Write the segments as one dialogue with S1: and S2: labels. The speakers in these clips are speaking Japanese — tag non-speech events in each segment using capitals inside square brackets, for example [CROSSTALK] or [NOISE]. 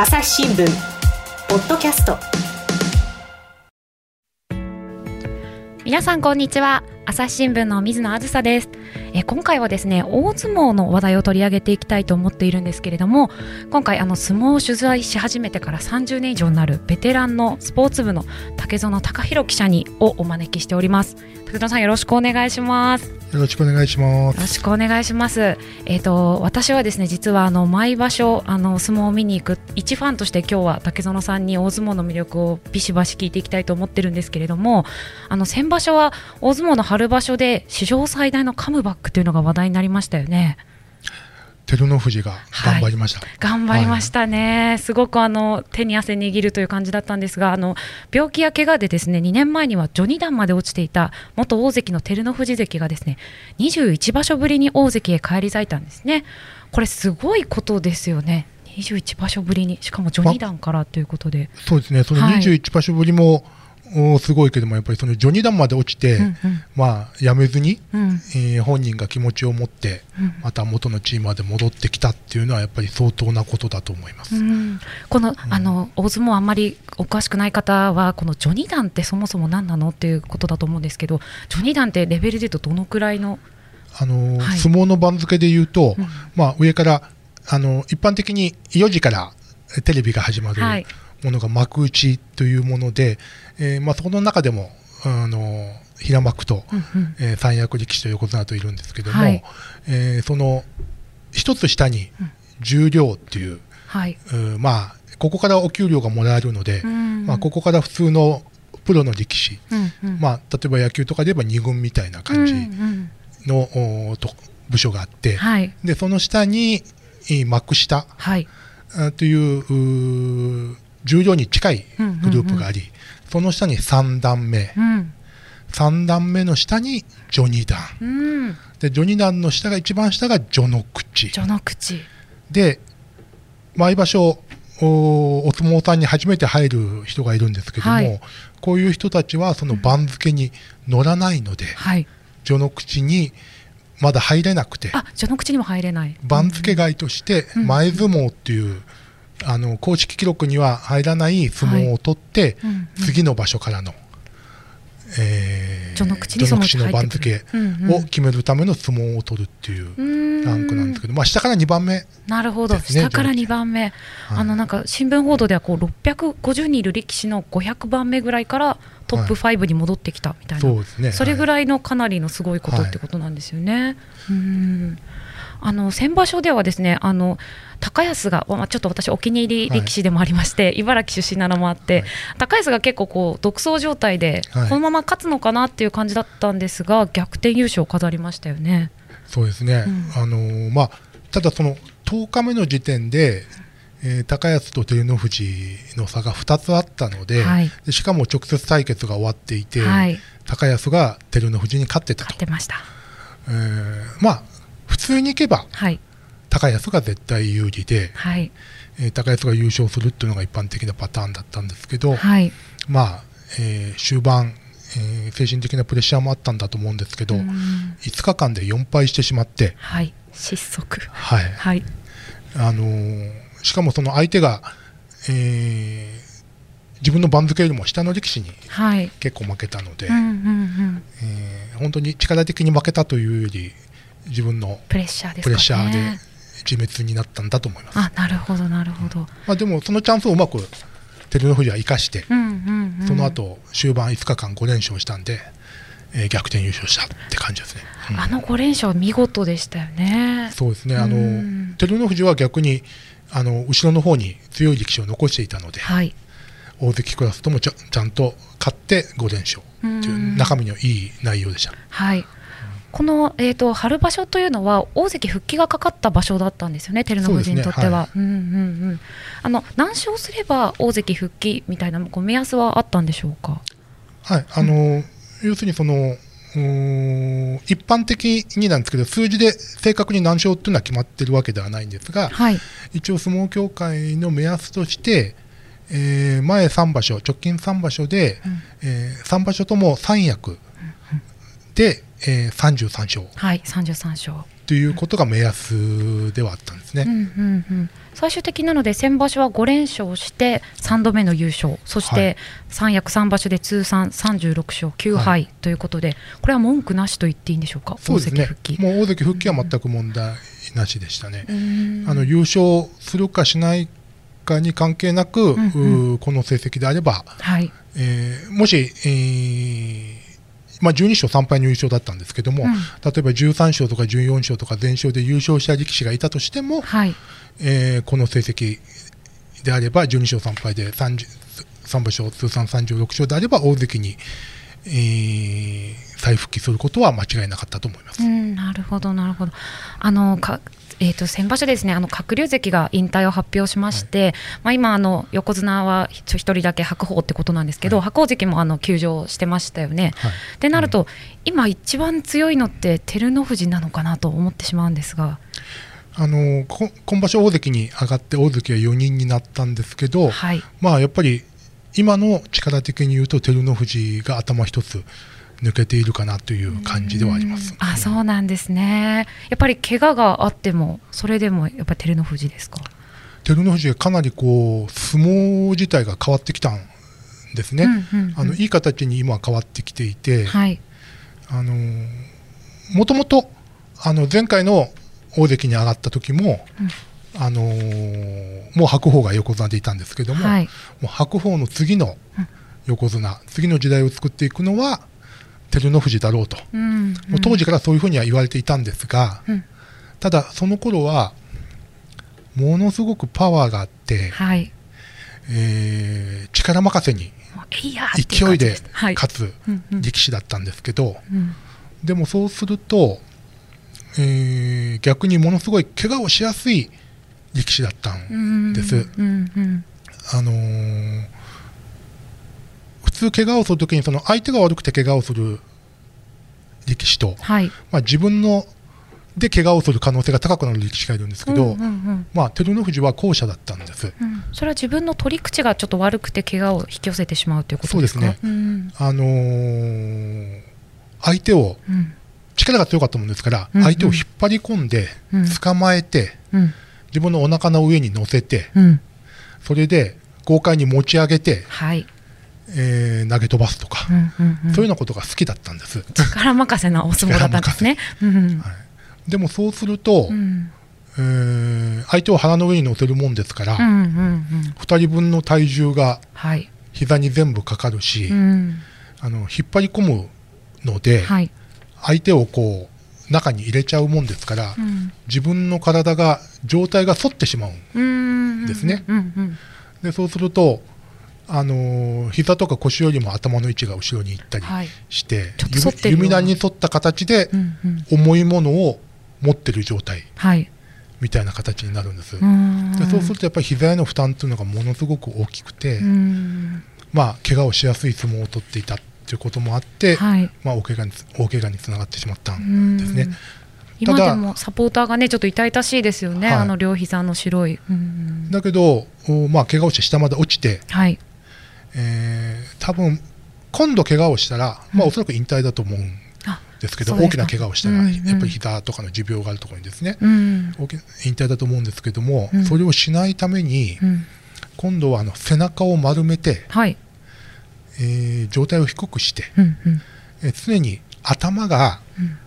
S1: 朝日新聞ポッドキャスト。
S2: 皆さんこんにちは。朝日新聞の水野あずさですえ今回はですね大相撲の話題を取り上げていきたいと思っているんですけれども今回あの相撲を取材し始めてから30年以上になるベテランのスポーツ部の竹園隆弘記者にをお招きしております竹園さんよろしくお願いします
S3: よろしくお願いします。
S2: よろしくお願いします。えっ、と私はですね実はあの毎場所あの相撲を見に行く一ファンとして今日は竹園さんに大相撲の魅力をビシバシ聞いていきたいと思ってるんですけれども、あの先場所は大相撲の春場所で史上最大のカムバックというのが話題になりましたよね。
S3: 照ノ富士が頑張りました。
S2: 頑張りましたね、すごくあの手に汗握るという感じだったんですがあの病気や怪我でですね2年前には序二段まで落ちていた元大関の照ノ富士関がですね21場所ぶりに大関へ返り咲いたんですね。これすごいことですよね。21場所ぶりにしかも序二段からということで、
S3: そうですね。その
S2: はい。
S3: 21場所ぶりも、おすごいけどもやっぱりその序二段まで落ちて、
S2: うんうん。
S3: まあやめずに、
S2: うん。
S3: えー本人が気持ちを持って
S2: うん。
S3: また元のチームまで戻ってきたっていうのはやっぱり相当なことだと思います。
S2: うん。この,、あの大相撲あんまりお詳しくない方はこの序二段ってそもそも何なのっていうことだと思うんですけど序二段ってレベルでいうとどのくらいの？
S3: あのー
S2: はい。
S3: 相撲の番付で言うと、
S2: うん。
S3: まあ上からあの一般的に4時からテレビが始まる
S2: はい
S3: ものが幕内というもので、えーまあその中でもあのー平幕と、
S2: うんうん。
S3: えー三役力士と横綱といるんですけども、
S2: はい。
S3: えーその一つ下に
S2: うん。
S3: 重量っていう、
S2: はい、
S3: うんまあここからお給料がもらえるので、
S2: うん。
S3: まあここから普通のプロの力士、
S2: うんうん。
S3: まあ例えば野球とかで言えば二軍みたいな感じ
S2: うんうん。
S3: と部署があって、
S2: はい。
S3: でその下にえー幕下
S2: はい。
S3: あといううー重量に近いグループがあり、その下に3段目、
S2: うん。
S3: 3段目の下に序二段
S2: うん。
S3: で序二段の下が一番下が序の口。
S2: 序の口。
S3: で毎場所おお相撲さんに初めて入る人がいるんですけども、
S2: はい。
S3: こういう人たちはその番付に乗らないので、
S2: はい。
S3: 序の口にまだ入れなくて
S2: あ序の口にも入れない。
S3: 番付外として
S2: うん。
S3: 前相撲っていう、あの公式記録には入らない相撲を取って、
S2: うんうん。
S3: 次の場所からの、えー
S2: 序の口
S3: の番付。
S2: うんうん。
S3: を決めるための相撲を取るっていう
S2: う
S3: ランクなんですけど、まあ、下から2番目
S2: なるほど、下から2番目、あのなんか新聞報道ではこう650人いる力士の500番目ぐらいからトップ5に戻ってきたみたいな、
S3: そうですね。
S2: それぐ
S3: い、
S2: らいのかなりのすごいことってことなんですよね。うんあの先場所ではですねあの高安が、まあ、ちょっと私お気に入り力士でもありまして、茨城出身なのもあって、
S3: はい。
S2: 高安が結構こう独走状態で、
S3: はい。
S2: このまま勝つのかなっていう感じだったんですが逆転優勝を飾りましたよね。
S3: そうですね、
S2: うん。
S3: あのーまあ、ただその10日目の時点で、えー高安と照ノ富士の差が2つあったので,、しかも直接対決が終わっていて、
S2: はい。
S3: 高安が照ノ富士に勝ってたと。
S2: 勝ってました。
S3: えーまあ普通にいけば
S2: はい。
S3: 高安が絶対有利で、
S2: はい。
S3: えー高安が優勝するっていうのが一般的なパターンだったんですけど、
S2: はい。
S3: まあえー終盤、えー精神的なプレッシャーもあったんだと思うんですけど、
S2: うん。
S3: 5日間で4敗してしまって、
S2: はい。失速。
S3: はい。
S2: はい。
S3: あのーしかもその相手が、えー自分の番付よりも下の力士に
S2: はい。
S3: 結構負けたので、本当に力的に負けたというより自分の
S2: プレッシャーでね。
S3: プレッシャーで自滅になったんだと思います。
S2: あなるほどなるほど。
S3: まあ、でもそのチャンスをうまく照ノ富士は生かして、
S2: うんうんうん。
S3: その後終盤5日間5連勝したんで、えー逆転優勝したって感じですね。うん。
S2: あの5連勝見事でしたよね。
S3: そうですね。あの
S2: うん。
S3: 照ノ富士は逆にあの後ろの方に強い力士を残していたので、
S2: はい。
S3: 大関クラスともちゃちゃんと勝って5連勝という中身のいい内容でした。
S2: はいこの、えー、と春場所というのは大関復帰がかかった場所だったんですよね、照ノ富士にとっては。何勝すれば大関復帰みたいなこう目安はあったんでしょうか？
S3: はい、あの要するにそのうーん一般的になんですけど数字で正確に何勝っていうのは決まってるわけではないんですが
S2: はい、
S3: 一応相撲協会の目安として、えー前3場所直近3場所で、
S2: うん
S3: え3場所とも三役で、えー33勝
S2: はい、33勝。
S3: ということが目安ではあったんですね。
S2: うんうんうん、最終的なので先場所は5連勝して3度目の優勝。そし
S3: は
S2: て三役3場所で通算36勝9敗ということで、これは文句なしと言っていいんでしょうか？
S3: そうですね。
S2: 大関復帰。
S3: もう大関復帰は全く問題なしでしたね。
S2: うん。
S3: あの優勝するかしないかに関係なく、
S2: んうん。
S3: うーこの成績であれば、
S2: はい、
S3: えーもし、えーまあ、12勝3敗の優勝だったんですけども、
S2: うん
S3: 例えば13勝とか14勝とか全勝で優勝した力士がいたとしても、
S2: はい、
S3: えーこの成績であれば12勝3敗で30 3場所通算36勝であれば大関に、えー再復帰することは間違いなかったと思います。
S2: うん、なるほど、なるほど。あのかえー、と先場所ですね、あの鶴竜関が引退を発表しまして、まあ、今あの、横綱は一一人だけ白鵬ってことなんですけど、
S3: はい。
S2: 白鵬関もあの休場してましたよね。
S3: はい。
S2: ってなると、今、一番強いのって照ノ富士なのかなと思ってしまうんですが、
S3: あのこ今場所大関に上がって大関は4人になったんですけど、
S2: はい、
S3: まあやっぱり今の力的に言うと照ノ富士が頭一つ抜けているかなという感じではあります。
S2: あそうなんですね、やっぱり怪我があっても、それでもやっぱり照ノ富士ですか？
S3: 照ノ富士がかなりこう相撲自体が変わってきたんですね。
S2: うんうんうん。
S3: あのいい形に今は変わってきていて、
S2: はい、
S3: あのもともとあの前回の大関に上がった時も、あのもう白鵬が横綱でいたんですけども、
S2: はい、
S3: もう白鵬の次の横綱、次の時代を作っていくのは照ノ富士だろうと、
S2: うん。
S3: もう当時からそういうふうには言われていたんですが、
S2: うん。
S3: ただその頃はものすごくパワーがあって、
S2: はい、
S3: えー力任せに勢いで勝つ力士だったんですけど、
S2: うん。
S3: でもそうすると、えー逆にものすごい怪我をしやすい力士だったんです。
S2: うんうん。
S3: あのー普通怪我をするときにその相手が悪くて怪我をする力士と、
S2: はい。
S3: まあ、自分ので怪我をする可能性が高くなる力士がいるんですけど、
S2: うんうんうん。
S3: まあ、照ノ富士は後者だったんです。
S2: うん。それは自分の取り口がちょっと悪くて怪我を引き寄せてしまうということですか？
S3: そうです
S2: うん。
S3: あのー相手を
S2: うん。
S3: 力が強かったもんですから、
S2: うんうん。
S3: 相手を引っ張り込んで
S2: うん。
S3: 捕まえて、
S2: うん。
S3: 自分のお腹の上に乗せて
S2: うん。
S3: それで豪快に持ち上げて、
S2: はい
S3: えー投げ飛ばすとか、そういうようなことが好きだったんです。
S2: 力任せなお相撲だったんですね。うん
S3: でもそうすると、
S2: うん。
S3: えー相手を腹の上に乗せるもんですから、
S2: うんうんうん。
S3: 2人分の体重が
S2: はい。
S3: 膝に全部かかるし、
S2: うん。
S3: あの引っ張り込むので、
S2: はい。
S3: 相手をこう中に入れちゃうもんですから、
S2: うん。
S3: 自分の体が状態が反ってしまう
S2: うん
S3: ですね。でそうすると、あのー膝とか腰よりも頭の位置が後ろに行ったり
S2: はい。
S3: して、
S2: ちょっと反ってるような。
S3: 弓弓弾に沿った形で重いものを持ってる状態
S2: はい。
S3: みたいな形になるんです、
S2: うん。
S3: でそうするとやっぱり膝への負担というのがものすごく大きくて、
S2: うん。
S3: まあ怪我をしやすい相撲を取っていたということもあって、
S2: はい。
S3: まあ、大怪我に大怪我につながってしまった
S2: うんん
S3: ですね。
S2: 今でもサポーターがねちょっと痛々しいですよね、
S3: はい。
S2: あの両膝の白い、うん。
S3: だけど、おまあ、怪我をして下まで落ちて、
S2: はい
S3: えー多分今度怪我をしたら、まあ、おそらく引退だと思うん
S2: あ
S3: ですけど、
S2: そうですか。
S3: 大きな怪我をしたら、
S2: うんうん。
S3: やっぱり膝とかの持病があるところにですね、
S2: うん。
S3: 大きな引退だと思うんですけども、
S2: うん。
S3: それをしないために、
S2: うん。
S3: 今度はあの背中を丸めて、
S2: はい。
S3: えー状態を低くして、
S2: うんうん。
S3: えー常に頭が
S2: うん。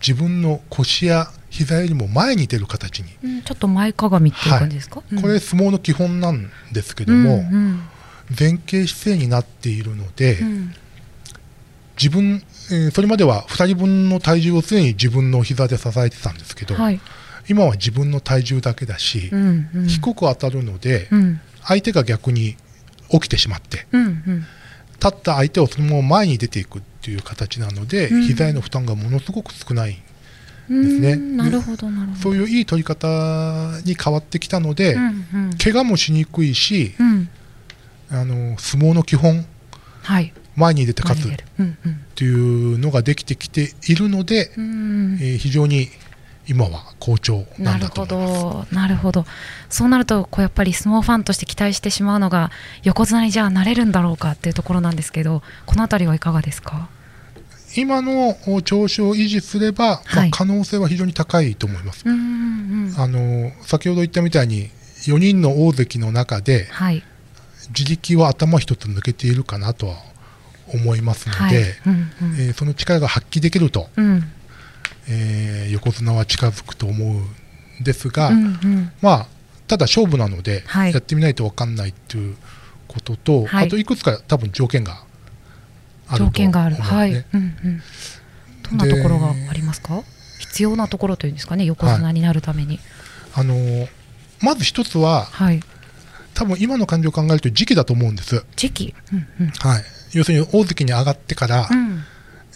S3: 自分の腰や膝よりも前に出る形に、
S2: うん。ちょっと前かがみっていう感じですか、
S3: これ相撲の基本なんですけども、
S2: うんうん
S3: 前傾姿勢になっているので、
S2: うん。
S3: 自分、えーそれまでは2人分の体重を常に自分の膝で支えてたんですけど、
S2: はい。
S3: 今は自分の体重だけだし、
S2: うんうん。
S3: 低く当たるので、
S2: うん。
S3: 相手が逆に起きてしまって
S2: うんうん。
S3: 立った相手をそのまま前に出ていくっていう形なので、
S2: うん。
S3: 膝への負担がものすごく少ない、
S2: うん
S3: ね
S2: なるほどなるほど。
S3: そういういい取り方に変わってきたので、
S2: うんうん。
S3: 怪我もしにくいし、
S2: うん
S3: あの相撲の基本。
S2: はい。
S3: 前に出て勝つ。っ
S2: 前に出る。うんうん。
S3: ていうのができてきているので、
S2: うん。
S3: えー非常に今は好調な
S2: るほ
S3: だと思います。
S2: ど、なるほど、そうなると、こうやっぱり相撲ファンとして期待してしまうのが、横綱にじゃあなれるんだろうかっていうところなんですけど、このあたりはいかがですか？
S3: 今の調子を維持すれば、まあ
S2: はい
S3: 可能性は非常に高いと思います。
S2: うんうん
S3: あの先ほど言ったみたいに4人の大関の中で
S2: はい
S3: 自力は頭一つ抜けているかなとは思いますので、
S2: はい。うんうん。
S3: えーその力が発揮できると、
S2: うん。
S3: えー横綱は近づくと思うんですが、
S2: うんうん。
S3: まあ、ただ勝負なので、
S2: はい。
S3: やってみないと分かんないということと、
S2: はい。
S3: あといくつか多分条件があると
S2: 条件がある、
S3: 思うんで。すね
S2: はい、うんうん、どんなところがありますか？必要なところというんですかね？横綱になるために。
S3: あのーまず一つは、
S2: はい、
S3: 多分今の感じを考えると時期だと思うんです。
S2: 時期？うんうん。
S3: はい、要するに大関に上がってから、
S2: うん。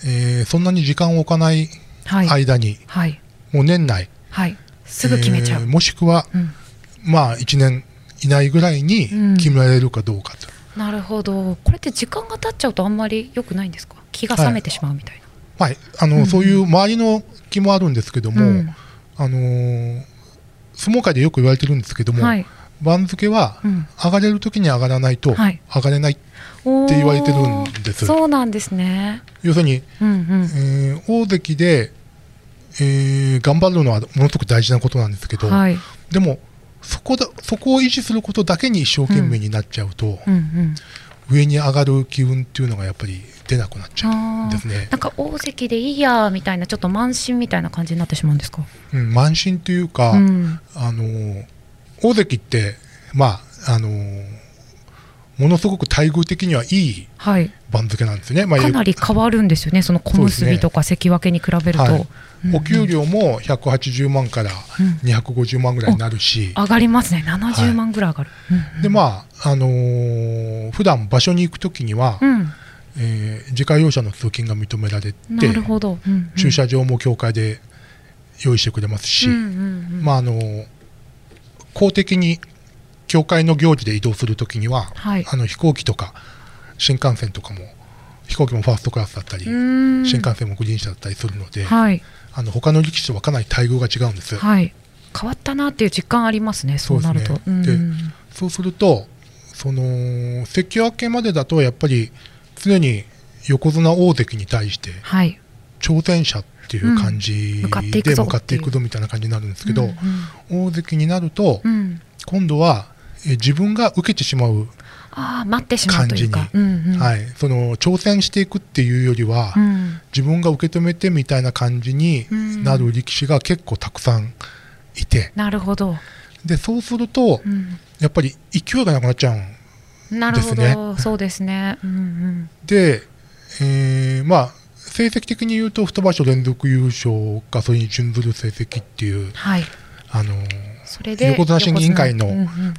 S3: えーそんなに時間を置かない
S2: はい。
S3: 間に、
S2: はい。
S3: もう年内、
S2: はい。すぐ決めちゃう、
S3: えーもしくは、
S2: うん。
S3: まあ、1年以内ぐらいに
S2: うん。
S3: 決められるかどうかと、
S2: なるほど。これって時間が経っちゃうとあんまり良くないんですか？気が冷めてしまうみたい
S3: まああの
S2: うん。
S3: そういう周りの気もあるんですけど
S2: な、
S3: も、
S2: うん。
S3: あのー相撲界でよく言われてるんですけども、
S2: はい
S3: 番付は
S2: うん。
S3: 上がれるときに上がらないと
S2: はい。
S3: 上がれない、って言われてるんです。
S2: そうなんですね。
S3: 要するに、
S2: うんうん。
S3: えー大関で、えー頑張るのはものすごく大事なことなんですけど、
S2: はい。
S3: でもそこだそこを維持することだけに一生懸命になっちゃうと、
S2: うんうん。
S3: 上に上がる機運っていうのがやっぱり出なくなっちゃうんですね。
S2: なんか大関でいいやみたいなちょっと慢心みたいな感じになってしまうんですか？
S3: うん、慢心というか、
S2: うん。
S3: あのー大関って、まああのーものすごく待遇的にはいい
S2: はい。
S3: 番付なんですね。まあ
S2: かなり変わるんですよね。その小結びとか関脇に比べると、
S3: はい。
S2: うんうん。
S3: お給料も180万から
S2: うん。
S3: 250万ぐらいになるし、
S2: 上がりますね。70万ぐらい上がる、うんうん
S3: でまああのー普段場所に行くときには、
S2: うん。
S3: えー自家用車の通勤が認められて、
S2: なるほど、うんうん。
S3: 駐車場も協会で用意してくれますし、
S2: うんうんうん。
S3: まああのー公的に協会の行事で移動するときには、
S2: はい。
S3: あの飛行機とか新幹線とかも飛行機もファーストクラスだったり、新幹線もグリーン車だったりするので、
S2: はい。
S3: あの他の力士とはかなり待遇が違うんです。
S2: はい。変わったなっていう実感ありますねそうなると。
S3: そうでそうすると、その関脇までだとやっぱり常に横綱大関に対して
S2: はい。
S3: 挑戦者っていう感じ
S2: うん。向かっていく
S3: で
S2: ぞ
S3: 向かっていくぞみたいな感じになるんですけど、
S2: うん
S3: 大関になると今度はえ自分が受けてしまう、
S2: ああ待ってしまうというか。
S3: 感、
S2: うんうん。
S3: はい、その挑戦していくっていうよりは、
S2: うん。
S3: 自分が受け止めてみたいな感じになる力士が結構たくさんいて。
S2: なるほど、
S3: でそうすると
S2: うん。
S3: やっぱり勢いがなくなっちゃうん
S2: なるほど、
S3: です
S2: そうですね、うんうん、
S3: で、えーまあ、成績的に言うと2場所連続優勝かそれに準ずる成績っていう、
S2: はい。
S3: あの
S2: それで
S3: 横綱審議委員会の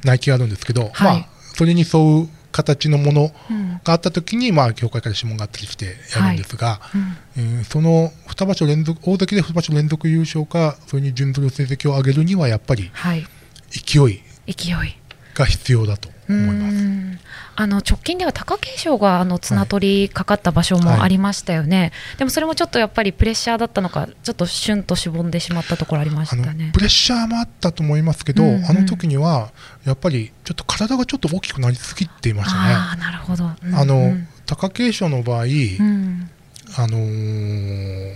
S3: 内規があるんですけど、
S2: はい。
S3: まあ、それに沿う形のもの
S2: うん。
S3: があった時に、まあ、協会から諮問があったりしてやるんですが、
S2: うん。
S3: えーその2場所連続大関で2場所連続優勝かそれに準ずる成績を上げるにはやっぱり勢い。が必要だと思います。
S2: うんあの直近では貴景勝があの綱取りかかった場所もありましたよね、でもそれもちょっとやっぱりプレッシャーだったのか、ちょっとシュンとしぼんでしまったところありまし
S3: あの
S2: たね
S3: プ。レッシャーもあったと思いますけど、
S2: うんうん
S3: あの時にはやっぱりちょっと体がちょっと大きくなりすぎていましたね。
S2: ああ、なるほど。うん
S3: あの
S2: うん
S3: 貴景勝の場合、
S2: うん
S3: あのー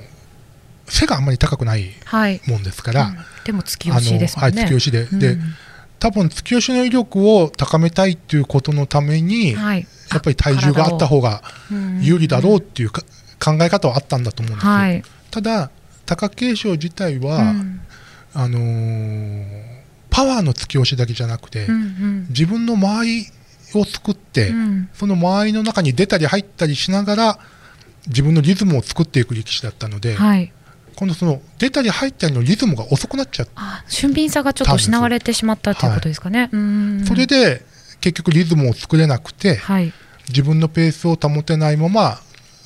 S3: 背があんまり高くない
S2: はい。
S3: もんですから、
S2: うんでも突き押しですね。
S3: あのはい、突き押しで、
S2: ん
S3: 多分突き押しの威力を高めたいっていうことのために、
S2: はい。
S3: やっぱり体重があった方が有利だろうっていうか、考え方はあったんだと思うんですよ、
S2: はい。
S3: ただ貴景勝自体は、
S2: うん
S3: あのーパワーの突き押しだけじゃなくて、
S2: うんうん
S3: 自分の間合いを作って、
S2: うん
S3: その間合いの中に出たり入ったりしながら自分のリズムを作っていく力士だったので、
S2: はい。
S3: 今度その出たり入ったりのリズムが遅くなっちゃって、
S2: あ、俊敏さがちょっと失われてしまったということですかね。うん
S3: それで結局リズムを作れなくて、
S2: はい。
S3: 自分のペースを保てないまま、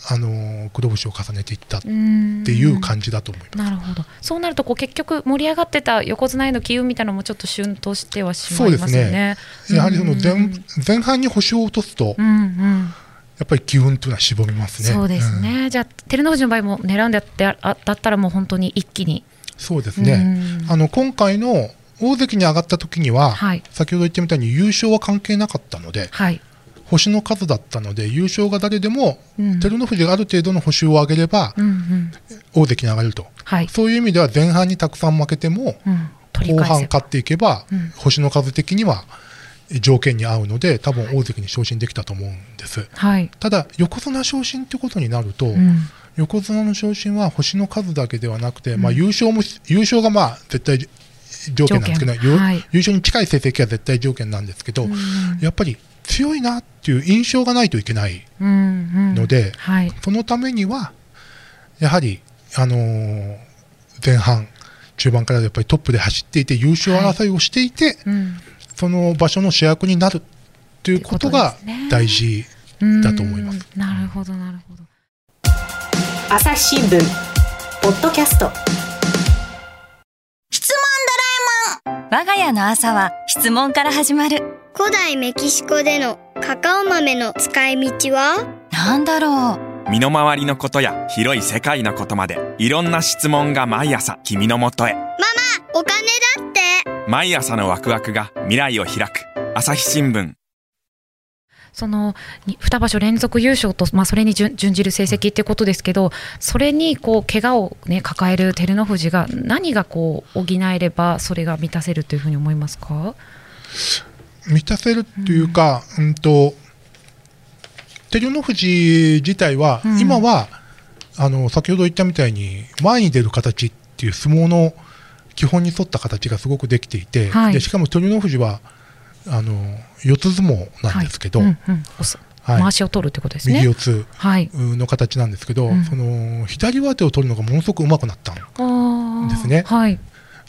S3: あのー黒星を重ねていったっ
S2: ってい
S3: いう感じだと思います。
S2: なるほど。そうなるとこう結局盛り上がってた横綱への機運みたいなのもちょっと旬としてはしまいますよね。
S3: やはりその前,、
S2: うん
S3: 前半に星を落とすと、
S2: うんうん。
S3: やっぱり機運というのは絞りますね。
S2: そうです
S3: うん
S2: ね。じゃあ照ノ富士の場合も狙うんだってあだったらもう本当に一気に。
S3: そうですね。
S2: うん
S3: あの今回の大関に上がった時には、
S2: はい
S3: 先ほど言ったみたいに優勝は関係なかったので、
S2: はい。
S3: 星の数だったので優勝が誰でも、
S2: うん
S3: 照ノ富士がある程度の星を上げれば
S2: うんうん
S3: 大関に上がると、
S2: はい、
S3: そういう意味では前半にたくさん負けても
S2: うん、
S3: 後半勝っていけば、
S2: うん
S3: 星の数的には条件に合うので多分大関に昇進できたと思うんです。
S2: はい、
S3: ただ横綱昇進ってことになると、
S2: うん。
S3: 横綱の昇進は星の数だけではなくて、
S2: うん。
S3: まあ、優勝も優勝がまあ絶対条件なんですけど、
S2: はい。
S3: 優勝に近い成績は絶対条件なんですけど、
S2: うん。
S3: やっぱり強いなっていう印象がないといけない
S2: うんうん
S3: ので
S2: はい、
S3: そのためにはやはり、あのー前半中盤からやっぱりトップで走っていて優勝争いをしていて、
S2: うん
S3: その場所の主役になるっていうことが大事だと思います。
S2: うん。なるほどなるほど。
S1: 朝日新聞ポッドキャスト。
S4: 質問ドラえもん。我が家の朝は質問から始まる。
S5: 古代メキシコでのカカオ豆の使い道は？
S4: なんだろう。
S6: 身の回りのことや広い世界のことまでいろんな質問が毎朝君のもとへ
S5: お金だって
S6: 毎朝のワクワクが未来を開く。朝日新聞。
S2: そのに2場所連続優勝と、まあ、それに準準じる成績ってことですけど、それにこう怪我を、ね、抱える照ノ富士が何がこう補えればそれが満たせるというふうに思いますか？
S3: 満たせるっていうか、うん、と照ノ富士自体は、
S2: うん。
S3: 今はあの先ほど言ったみたいに前に出る形っていう相撲の基本に沿った形がすごくできていて、
S2: はい。
S3: でしかも照ノ富士はあの四つ相撲なんですけど、
S2: はいうんうん
S3: はい。
S2: 回しを取るってことですね。
S3: 右四つ
S2: はい、
S3: の形なんですけど、
S2: うん。
S3: その左上手を取るのがものすごく上手くなったの
S2: あー。
S3: ですね
S2: はい。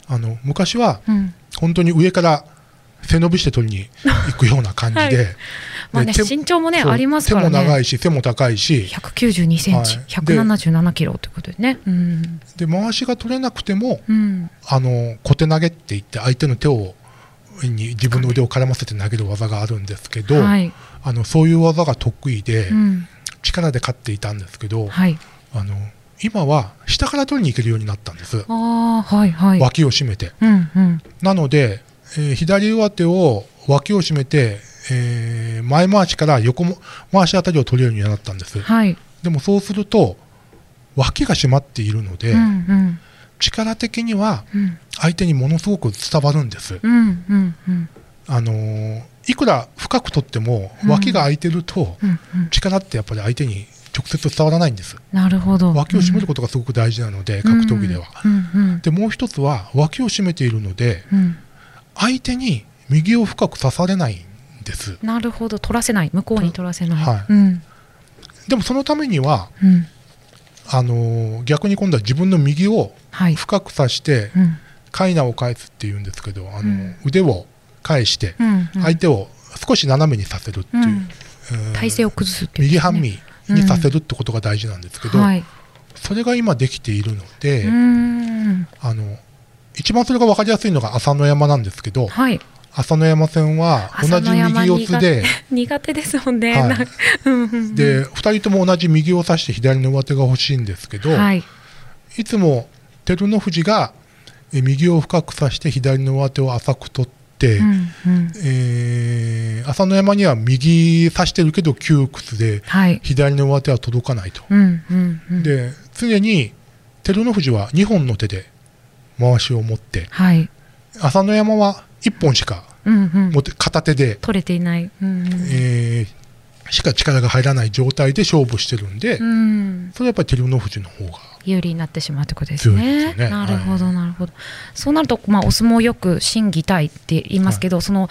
S3: あの昔は
S2: うん。
S3: 本当に上から背伸びして取りに行くような感じで、[LAUGHS]
S2: はいまあね、身長もねありますからね。
S3: 手も長いし背も高いし
S2: 192センチ、
S3: はい
S2: 177キロということでね。うん。
S3: で回しが取れなくても
S2: うん。
S3: あの小手投げって言って相手の手をに自分の腕を絡ませて投げる技があるんですけど、
S2: はい。
S3: あのそういう技が得意で、
S2: うん。
S3: 力で勝っていたんですけど、
S2: はい。
S3: あの今は下から取りに行けるようになったんです、
S2: はいはい。
S3: 脇を締めて。
S2: うんうん。
S3: なので、えー左上手を脇を締めて、えー前回しから横も回しあたりを取れるようになったんです。
S2: はい。
S3: でもそうすると脇が締まっているので、
S2: うんうん。
S3: 力的には
S2: うん
S3: 相手にものすごく伝わるんです。
S2: うんうんうん。
S3: あのーいくら深く取っても
S2: うん
S3: 脇が空いてると
S2: うんうん。
S3: 力ってやっぱり相手に直接伝わらないんです。
S2: なるほど。
S3: 脇を締めることがすごく大事なので、格闘技では。
S2: うんうん。
S3: でもう一つは脇を締めているので
S2: うん。
S3: 相手に右を深く刺されないんです。
S2: なるほど。取らせない。向こうに取らせない。
S3: はい
S2: うん。
S3: でもそのためには
S2: うん。
S3: あのー逆に今度は自分の右を
S2: はい。
S3: 深く刺して
S2: うん。
S3: カイナを返すっていうんですけど、あの
S2: うん
S3: 腕を返して
S2: うん。
S3: 相手を少し斜めにさせるっていう、
S2: 体勢を崩すっていう、
S3: 右半身にさせるってことが大事なんですけど、
S2: はい。
S3: それが今できているので。あの一番それが分かりやすいのが朝乃山なんですけど
S2: はい。
S3: 朝乃山戦は同じ右四つで [LAUGHS]
S2: 苦手ですもんね。
S3: はいで2人とも同じ右を指して左の上手が欲しいんですけど、
S2: はい。
S3: いつも照ノ富士がえ右を深く指して左の上手を浅く取って、
S2: うんうん。
S3: えー朝乃山には右指してるけど窮屈で
S2: はい。
S3: 左の上手は届かないと。
S2: うんうんうん。
S3: で常に照ノ富士は2本の手で回しを持って
S2: はい。
S3: 朝乃山は1本しか持。って片手で、
S2: 取れていない。
S3: えーしか力が入らない状態で勝負してるんで、
S2: うん。
S3: それはやっぱり照ノ富士の方が
S2: 有利になってしまうってことですね。
S3: ね
S2: なるほど、
S3: は
S2: なるほど。そうなると、まあ、お相撲よく心技体って言いますけど、その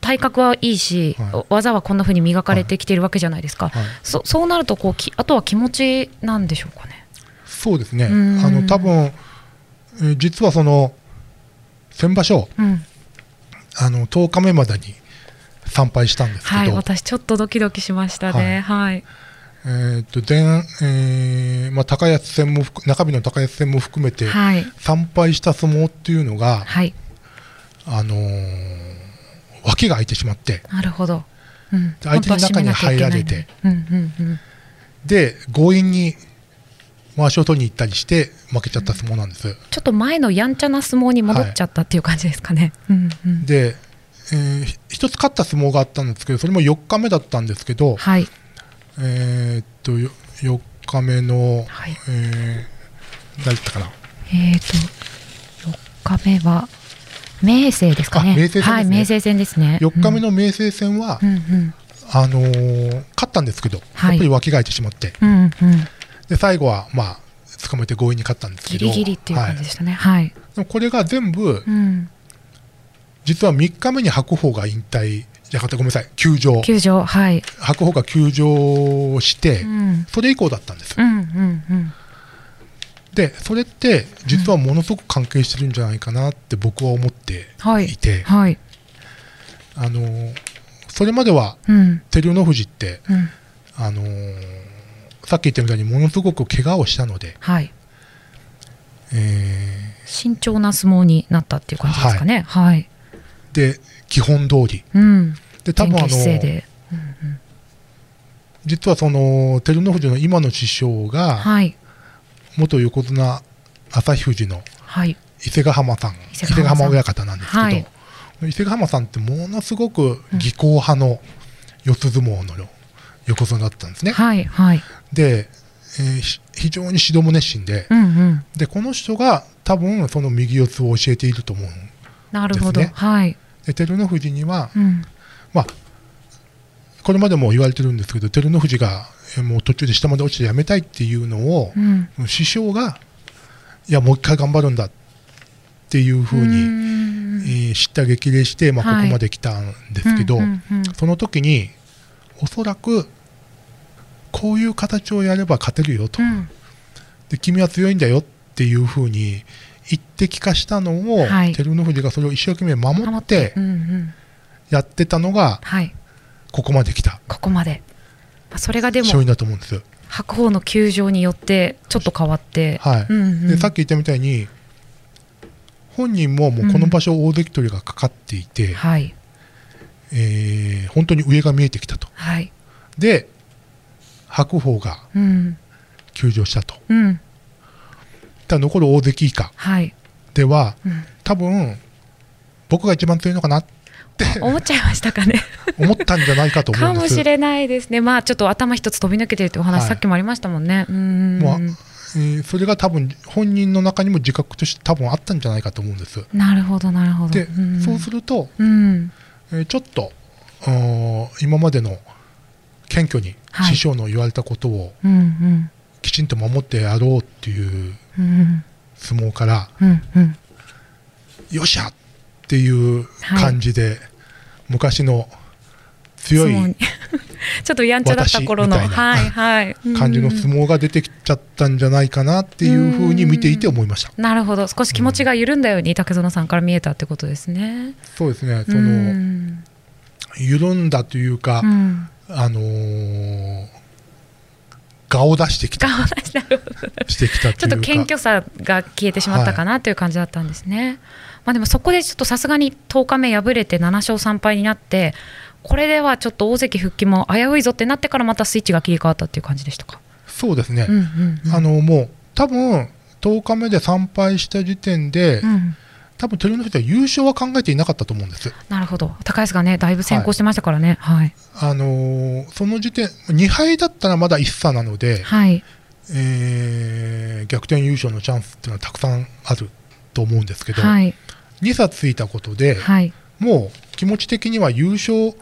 S2: 体格はいいし、
S3: はい
S2: 技はこんな風に磨かれてきてるわけじゃないですか。
S3: はい
S2: そそうなるとこうき、あとは気持ちなんでしょうかね？
S3: そうですね、
S2: うん
S3: あの多分、えー実はその先場所、
S2: うん。
S3: あの10日目までに参拝したんですけど、
S2: はい、私ちょっとドキドキしましたね。はい。
S3: えーと前えーまあ、高安戦も含中日の高安戦も含めて、
S2: はい。
S3: 参拝した相撲っていうのが、
S2: はい。
S3: あのー脇が空いてしまって、
S2: なるほど。うん。
S3: 相手の中に入られて。
S2: うんうんうん。
S3: で強引に回しを取りに行ったりして負けちゃった相撲なんです。
S2: ちょっと前のやんちゃな相撲に戻っちゃったっていう感じですかね。うんうん。
S3: で、えー一つ勝った相撲があったんですけど、それも4日目だったんですけど、
S2: はい。
S3: えーっと、よ4日目の、
S2: はい
S3: えー、誰だったかな？
S2: えっ、と、4日目は、明生ですかね。
S3: あ明生戦ですね
S2: はい、明生戦ですね。
S3: 4日目の明生戦は、
S2: うん、うん
S3: あのー勝ったんですけど、
S2: はい
S3: やっぱり脇がえてしまって、
S2: うん、うん、うん。
S3: で最後は、まあ、捕まえて強引に勝ったんですけど、
S2: ギリギリっていう感じ
S3: は
S2: でしたね。はい。
S3: でもこれが全部、
S2: うん。
S3: 実は3日目に白鵬が引退じゃごめんなさい、休場、
S2: 球場、はい。
S3: 白鵬が休場して、
S2: うん。
S3: それ以降だったんです。
S2: うん、うん、うん。
S3: で、それって、実はものすごく関係してるんじゃないかなって僕は思って
S2: はい
S3: い。て、
S2: はい。
S3: あのーそれまでは
S2: うん。
S3: 照ノ富士って、
S2: うん。
S3: あのーさっき言ったみたいにものすごく怪我をしたので、
S2: はい。
S3: え
S2: 慎重な相撲になったっていう感じですかね。はい。
S3: ーで、基本通り。
S2: うん。
S3: で、多分あ
S2: 前傾姿勢
S3: の、
S2: で。
S3: 実はその、照ノ富士の今の師匠が、
S2: はい。
S3: 元横綱旭富士の
S2: はい。
S3: 伊勢ヶ浜さん、伊勢
S2: 伊勢ヶ浜さん
S3: ヶ浜親方なんですけど、
S2: はい
S3: 伊勢ヶ浜さんってものすごく技巧派の四つ相撲の横綱だったんですね。
S2: はい。はい。
S3: で、えーし非常に指導も熱心で、
S2: うんうん。
S3: で、この人が多分その右四つを教えていると思う。
S2: なるほど。
S3: ですね
S2: はい。
S3: で、照ノ富士には、
S2: うん。
S3: まあ、これまでも言われてるんですけど、照ノ富士がえーもう途中で下まで落ちてやめたいっていうのを
S2: う、ん。
S3: 師匠が、いや、もう一回頑張るんだっていうふうに、
S2: に
S3: えー知った激励して、まあ、
S2: はい
S3: ここまで来たんですけど、その時に、おそらく、こういう形をやれば勝てるよと、
S2: うん
S3: で君は強いんだよっていうふうに言って聞かしたのを、
S2: はい
S3: 照ノ富士がそれを一生懸命守って
S2: うんうん。
S3: やってたのが、
S2: はい。
S3: ここまで来た
S2: ここまで。まあそれがでも
S3: 勝因だと思うんです。
S2: 白鵬の球場によってちょっと変わって。
S3: はい
S2: うんうん
S3: でさっき言ったみたいに、本人ももうこの場所、大関取りがかかっていて、
S2: はい。
S3: えー本当に上が見えてきたと。
S2: はい。
S3: で、白鵬が
S2: うん。
S3: 休場したと。
S2: うん。
S3: ただ残る大関以下
S2: はい。
S3: では、
S2: うん
S3: 多分僕が一番強いのかなって
S2: 思っちゃいましたかね。
S3: 思ったんじゃないかと思
S2: か
S3: うんです。
S2: もしれないですね。まあちょっと頭一つ飛び抜けてるってお話、
S3: はい
S2: さっきもありましたもんね。うん。
S3: まあえーそれが多分本人の中にも自覚として多分あったんじゃないかと思うんです。
S2: なるほど、なるほど。
S3: で、
S2: ん
S3: そうすると、
S2: うん。
S3: えーちょっと今までの謙虚に
S2: はい
S3: 師匠の言われたことを
S2: うんうん。
S3: きちんと守ってやろうっていう
S2: うん。
S3: 相撲から、
S2: うんうん。
S3: よっしゃっていう感じで、昔の強い [LAUGHS]
S2: ちょっとやんちゃだった頃の、はいはい。
S3: 感じの
S2: うん
S3: 相撲が出てきちゃったんじゃないかなっていうふうに見ていて思いました。
S2: なるほど。少し気持ちが緩んだように竹園さんから見えたってことですね。
S3: そうですね、そ
S2: う
S3: の
S2: ん
S3: 緩んだというか、
S2: うん。
S3: あのー、顔を出してきた、
S2: 顔出し
S3: てきた
S2: ちょっと謙虚さが消えてしまったかなという感じだったんですね。まあでもそこでちょっとさすがに10日目敗れて7勝3敗になって、これではちょっと大関復帰も危ういぞってなってからまたスイッチが切り替わったっていう感じでしたか？
S3: そうですね、
S2: うんうんうん。
S3: あのもう多分10日目で参拝した時点で、
S2: うん
S3: 多分照ノ富士は優勝は考えていなかったと思うんです。
S2: なるほど。高安がね、だいぶ先行してましたからね。はい。
S3: あのーその時点、2敗だったらまだ1差なので、
S2: はい。
S3: えー逆転優勝のチャンスっていうのはたくさんあると思うんですけど、
S2: はい。
S3: 2差ついたことで、
S2: はい。
S3: もう気持ち的には優勝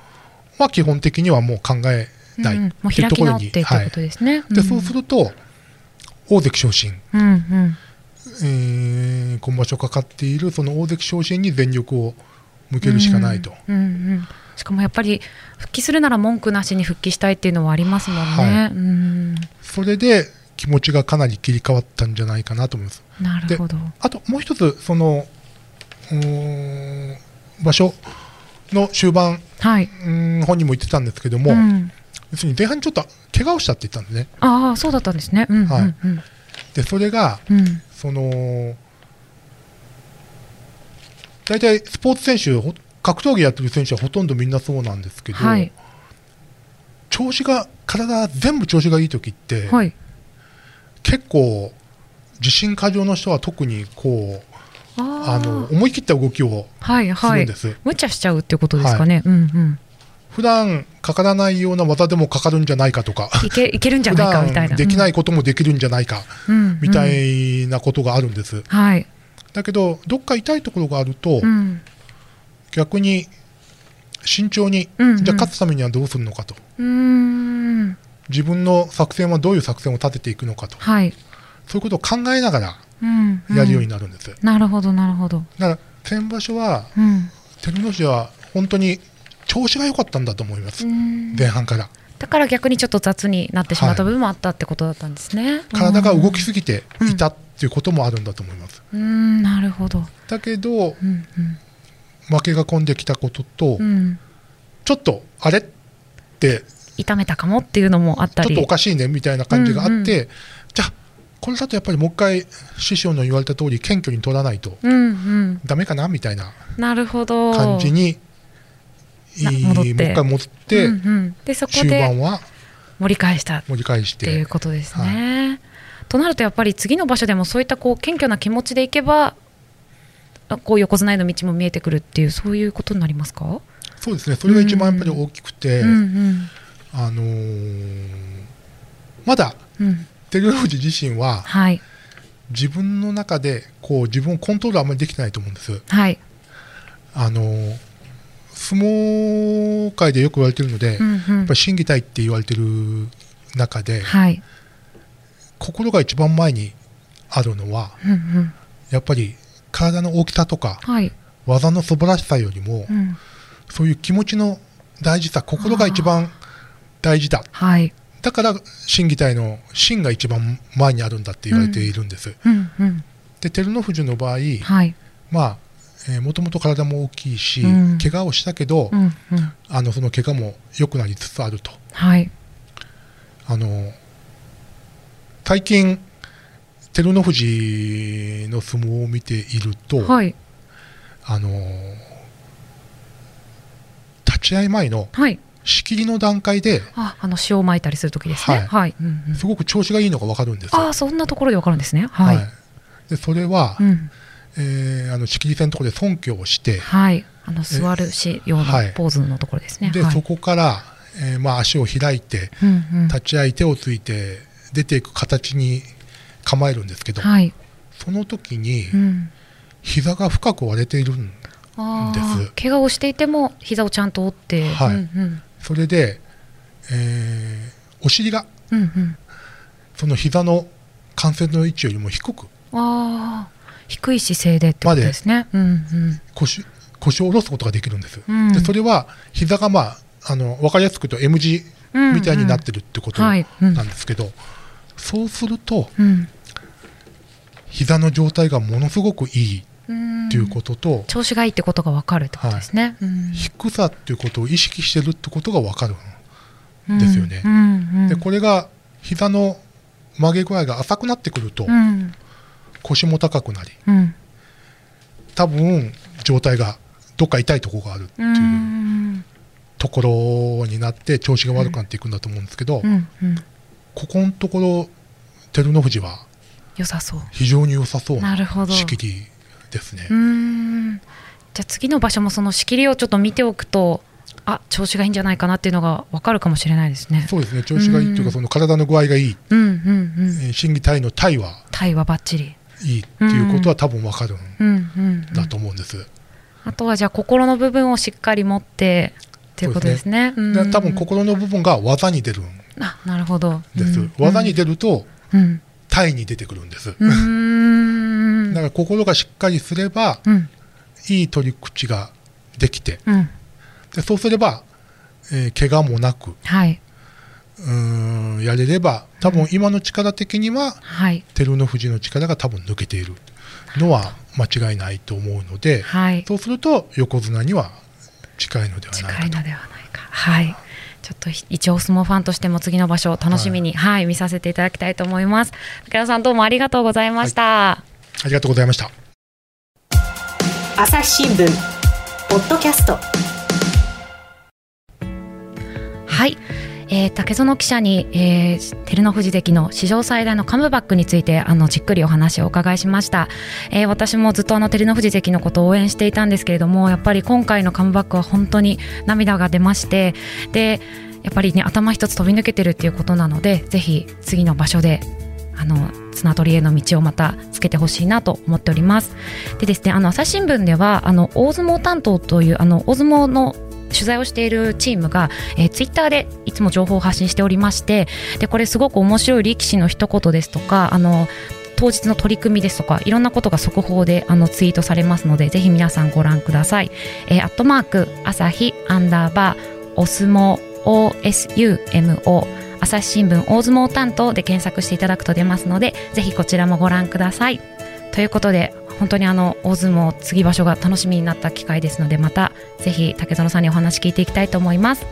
S3: は基本的にはもう考えないっていう
S2: 開き
S3: ところに、
S2: 直ってってことですね。
S3: でそうすると、大関昇進、
S2: うんうん。
S3: えー今場所かかっているその大関昇進に全力を向けるしかないと。
S2: うんうんうんしかもやっぱり復帰するなら文句なしに復帰したいっていうのはありますもんね。
S3: はい
S2: うん
S3: それで気持ちがかなり切り替わったんじゃないかなと思います。
S2: なるほど。
S3: あともう一つ、その場所の終盤、
S2: はい。
S3: うーん本人も言ってたんですけども、
S2: うん
S3: 要するに前半ちょっと怪我をしたって言ったんですね。
S2: ああ、そうだったんですね。うんうん
S3: はい
S2: うん
S3: でそれが
S2: うん
S3: その大体スポーツ選手、ほ格闘技やってる選手はほとんどみんなそうなんですけど、
S2: はい。
S3: 調子が、体全部調子がいい時って、
S2: はい。
S3: 結構、自信過剰の人は特にこう
S2: あ
S3: あの思い切った動きを
S2: はいはい
S3: するんで。す、
S2: 無茶しちゃうってことですかね。うんうん。
S3: 普段かからないような技でもかかるんじゃないかとか
S2: いけいけるんじゃ
S3: 普
S2: ないか [LAUGHS] みたいな。
S3: 段できないこともできるんじゃないか
S2: うん
S3: みた
S2: うん
S3: いなことがあるんです、
S2: はい。
S3: だけどどっか痛いところがあると、
S2: うん。
S3: 逆に慎重に、
S2: うんうん
S3: じゃあ勝つためにはどうするのかと
S2: うーん。
S3: 自分の作戦はどういう作戦を立てていくのかと
S2: はい。
S3: そういうことを考えながら
S2: うん。
S3: やるように
S2: な
S3: なるんです、だ
S2: なるほどなるほど。
S3: から先場所は
S2: うん。
S3: 照ノ富士は本当に調子が良かったんだと思います、
S2: うん
S3: 前半から
S2: だから逆にちょっと雑になってしまった
S3: はい
S2: 部分もあったってことだったんですね。
S3: 体が動きすぎていたっていうこともあるんだと思います、
S2: うん。うん、なるほど。
S3: だけど
S2: うんうん。
S3: 負けが込んできたことと、
S2: うん。
S3: ちょっとあれって
S2: 痛めたかもっていうのもあったり。
S3: ちょっとおかしいねみたいな感じがあって、
S2: うんうん
S3: じゃあこれだとやっぱりもう一回師匠の言われた通り謙虚に取らないと
S2: うんうん。
S3: ダメかなみたいな
S2: なるほど。
S3: 感じに、
S2: 戻って。
S3: もう一回戻って、
S2: うんうん、でそこ
S3: 終
S2: で
S3: 盤は
S2: 盛り返した。っ
S3: 盛り返して。
S2: いうことですね。となるとやっぱり次の場所でもそういったこう謙虚な気持ちでいけばあこう横綱への道も見えてくるっていうそういうことになりますか、
S3: そうですね。それが一番やっぱり大きくて、
S2: うんうん。
S3: あのーまだ
S2: うん、
S3: 照ノ富士自身は
S2: はい。
S3: 自分の中でこう自分をコントロールあんまりできてないと思うんです。
S2: はい、
S3: あのー相撲界でよく言われてるので、
S2: うん
S3: や
S2: うん。
S3: っぱり心技体って言われてる中で、
S2: はい。
S3: 心が一番前にあるのは
S2: うんうん。
S3: やっぱり体の大きさとか
S2: はい。
S3: 技の素晴らしさよりも、
S2: うん。
S3: そういう気持ちの大事さ心が一番大事だ。
S2: はい。
S3: だから心技体の心が一番前にあるんだって言われているんです、
S2: うんうん。
S3: で照ノ富士の場合
S2: はい。
S3: まあもともと体も大きいし、
S2: うん。
S3: 怪我をしたけど、
S2: うんうん。
S3: あのその怪我も良くなりつつあると。
S2: はい。
S3: あの最近照ノ富士の相撲を見ていると、
S2: はい。
S3: あの立ち合い前の
S2: はい。
S3: 仕切りの段階で
S2: ああの塩をまいたりする時ですね。
S3: はい。
S2: はい、うんうん。
S3: すごく調子がいいのが分かるんですよ。
S2: ああそんなところでわかるんですね。はい、
S3: でそれは、
S2: うん
S3: えーあの仕切り線のところで尊敬をして、
S2: はい、あの座るしような
S3: はい
S2: ポーズのところですね。
S3: で
S2: はい。
S3: そこから、えーまあ、足を開いて
S2: うんうん。
S3: 立ち合い手をついて出ていく形に構えるんですけど、
S2: はい、
S3: その時に
S2: うん、
S3: 膝が深く割れているん
S2: あ
S3: です。
S2: ー怪我をしていても膝をちゃんと折って、
S3: はい。
S2: うんうん。
S3: それで、えーお尻が
S2: うんうん、
S3: その膝の関節の位置よりも低く
S2: ああ低い姿勢でってことですね。うんうん。
S3: 腰腰を下ろすことができるんです、
S2: うん。
S3: でそれは膝がまああの分かりやすく言うと M 字みたいになってるってことなんん。
S2: はい
S3: ですけど、そうすると
S2: うん。
S3: 膝の状態がものすごくいい
S2: うん
S3: っていうことと、
S2: 調子がいいってことがわかるってことですね。うん。
S3: 低さっていうことを意識してるってことが分かるですよね。でこれが膝の曲げ具合が浅くなってくると、
S2: うん
S3: 腰も高くなり
S2: うん。
S3: 多分状態がどっか痛いところがあるって
S2: う
S3: いうんところになって調子が悪くなっていくんだと思うんですけど、ここのところ照ノ富士は
S2: 良さそう。
S3: 非常に良さそうな。仕切りですね。
S2: じゃあ次の場所もその仕切りをちょっと見ておくとあ調子がいいんじゃないかなっていうのが分かるかもしれないですね。
S3: そうですね。調子がいいっていう
S2: うん。
S3: かその体の具合がいい、
S2: うんうんうん。
S3: えー心技体の体は？
S2: 体はバッチリ。
S3: いいっていうことは多分分かるん。だと思うんです。
S2: あとはじゃあ心の部分をしっかり持ってっていうことですね。うん
S3: で多分心の部分が技に出るん
S2: あなるほど。
S3: です。
S2: うん
S3: 技に出ると
S2: うん
S3: 体に出てくるんです。[LAUGHS] だから心がしっかりすれば
S2: うん
S3: いい取り口ができて
S2: うん
S3: でそうすれば、えー怪我もなく
S2: はい。
S3: うーんやれれば多分今の力的には
S2: はい。
S3: 照ノ富士の力が多分抜けているのは間違いないと思うので、
S2: はい。
S3: そうすると横綱には近いのではないかと
S2: 近いのではないか。はい。ちょっと一応相撲ファンとしても次の場所を楽しみに、はい、見させていただきたいと思います。武田さんどうもありがとうございました。
S3: ありがとうございました。
S1: 朝日新聞ポッドキャスト
S2: はい、えー、竹園記者に、えー、照ノ富士関の史上最大のカムバックについてあのじっくりお話をお伺いしました、えー、私もずっとあの照ノ富士関のことを応援していたんですけれどもやっぱり今回のカムバックは本当に涙が出ましてでやっぱりね頭一つ飛び抜けてるっていうことなのでぜひ次の場所であの綱取りへの道をまたつけてほしいなと思っております。でですねあの朝日新聞ではあの大相撲担当というあの大相撲の取材をしているチームが、えー、ツイッターでいつも情報を発信しておりましてでこれすごく面白い力士の一言ですとかあの当日の取り組みですとかいろんなことが速報であのツイートされますのでぜひ皆さんご覧ください。えー、アットマーク朝日アンダーバーお相撲 OSUMO 朝日新聞大相撲担当で検索していただくと出ますのでぜひこちらもご覧ください。ということで本当にあの大相撲次場所が楽しみになった機会ですのでまたぜひ竹園さんにお話聞いていきたいと思います。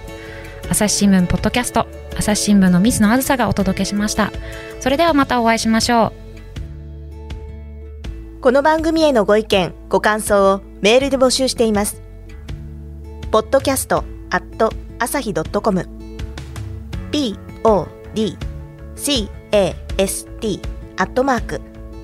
S2: 朝日新聞ポッドキャスト朝日新聞の水野あずさがお届けしました。それではまたお会いしましょ
S7: う。この番組へのご意見ご感想をメールで募集しています。ポッドキャストアット朝日ドットコム。Podcast アットマーク